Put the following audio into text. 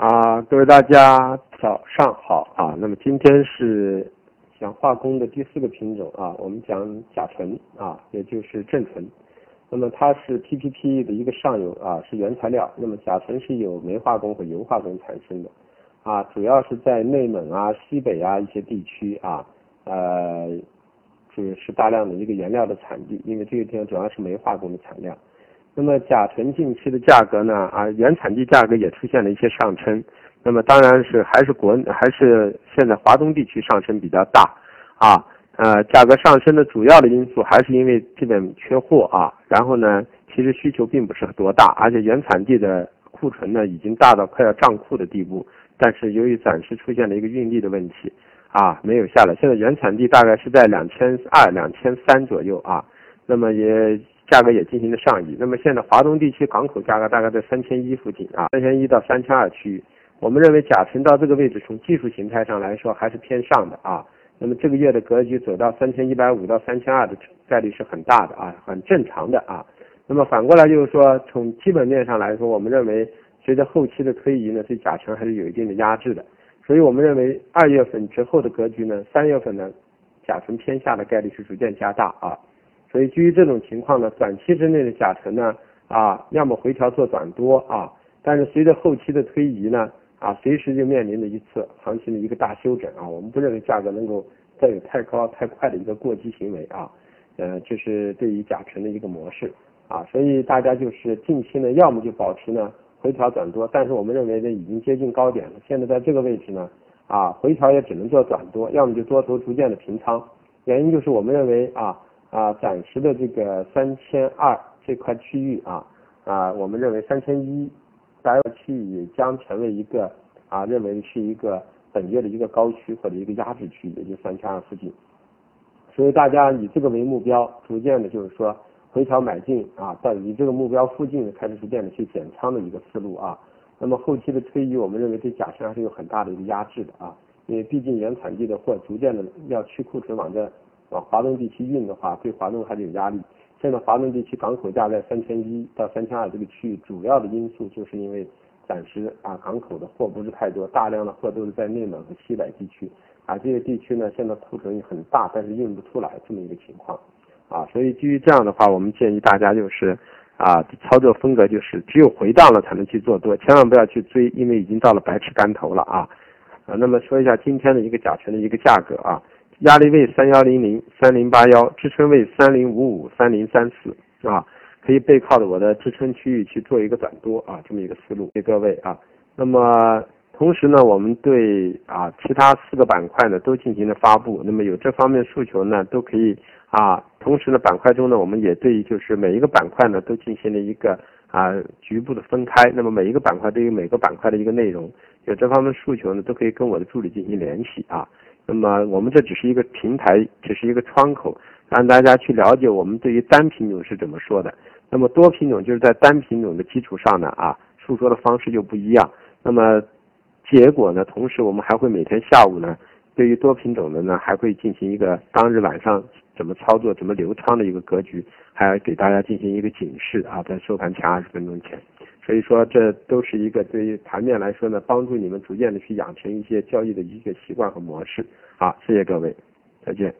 啊，各位大家早上好啊。那么今天是讲化工的第四个品种啊，我们讲甲醇啊，也就是正醇。那么它是 PPP 的一个上游啊，是原材料。那么甲醇是由煤化工和油化工产生的啊，主要是在内蒙啊、西北啊一些地区啊，呃，就是大量的一个原料的产地，因为这个地方主要是煤化工的产量。那么甲醇近期的价格呢？啊，原产地价格也出现了一些上升。那么当然是还是国还是现在华东地区上升比较大啊。呃，价格上升的主要的因素还是因为这边缺货啊。然后呢，其实需求并不是多大，而且原产地的库存呢已经大到快要胀库的地步。但是由于暂时出现了一个运力的问题啊，没有下来。现在原产地大概是在两千二、两千三左右啊。那么也。价格也进行了上移，那么现在华东地区港口价格大概在三千一附近啊，三千一到三千二区域。我们认为甲醇到这个位置，从技术形态上来说还是偏上的啊。那么这个月的格局走到三千一百五到三千二的概率是很大的啊，很正常的啊。那么反过来就是说，从基本面上来说，我们认为随着后期的推移呢，对甲醇还是有一定的压制的。所以我们认为二月份之后的格局呢，三月份呢，甲醇偏下的概率是逐渐加大啊。所以基于这种情况呢，短期之内的甲醇呢，啊，要么回调做短多啊，但是随着后期的推移呢，啊，随时就面临着一次行情的一个大休整啊，我们不认为价格能够再有太高太快的一个过激行为啊，呃，这是对于甲醇的一个模式啊，所以大家就是近期呢，要么就保持呢回调短多，但是我们认为呢已经接近高点了，现在在这个位置呢，啊，回调也只能做短多，要么就多头逐渐的平仓，原因就是我们认为啊。啊，暂时的这个三千二这块区域啊，啊，我们认为三千一大约区域也将成为一个啊，认为是一个本月的一个高区或者一个压制区，也就三千二附近。所以大家以这个为目标，逐渐的就是说回调买进啊，到以这个目标附近开始逐渐的去减仓的一个思路啊。那么后期的推移，我们认为对甲醇还是有很大的一个压制的啊，因为毕竟原产地的货逐渐的要去库存往这。往华东地区运的话，对华东还是有压力。现在华东地区港口价在三千一到三千二这个区域，主要的因素就是因为暂时啊港口的货不是太多，大量的货都是在内蒙和西北地区啊这些地区呢，现在库存很大，但是运不出来这么一个情况啊。所以基于这样的话，我们建议大家就是啊操作风格就是只有回档了才能去做多，千万不要去追，因为已经到了百尺竿头了啊。那么说一下今天的一个甲醛的一个价格啊。压力位三幺零零三零八幺，支撑位三零五五三零三四，啊，可以背靠着我的支撑区域去做一个短多啊，这么一个思路给各位啊。那么同时呢，我们对啊其他四个板块呢都进行了发布，那么有这方面诉求呢都可以啊。同时呢，板块中呢我们也对就是每一个板块呢都进行了一个啊局部的分开，那么每一个板块对于每个板块的一个内容，有这方面诉求呢都可以跟我的助理进行联系啊。那么我们这只是一个平台，只是一个窗口，让大家去了解我们对于单品种是怎么说的。那么多品种就是在单品种的基础上呢，啊，诉说的方式就不一样。那么结果呢，同时我们还会每天下午呢，对于多品种的呢，还会进行一个当日晚上怎么操作、怎么流仓的一个格局，还要给大家进行一个警示啊，在收盘前二十分钟前。所以说，这都是一个对于盘面来说呢，帮助你们逐渐的去养成一些交易的一些习惯和模式。好，谢谢各位，再见。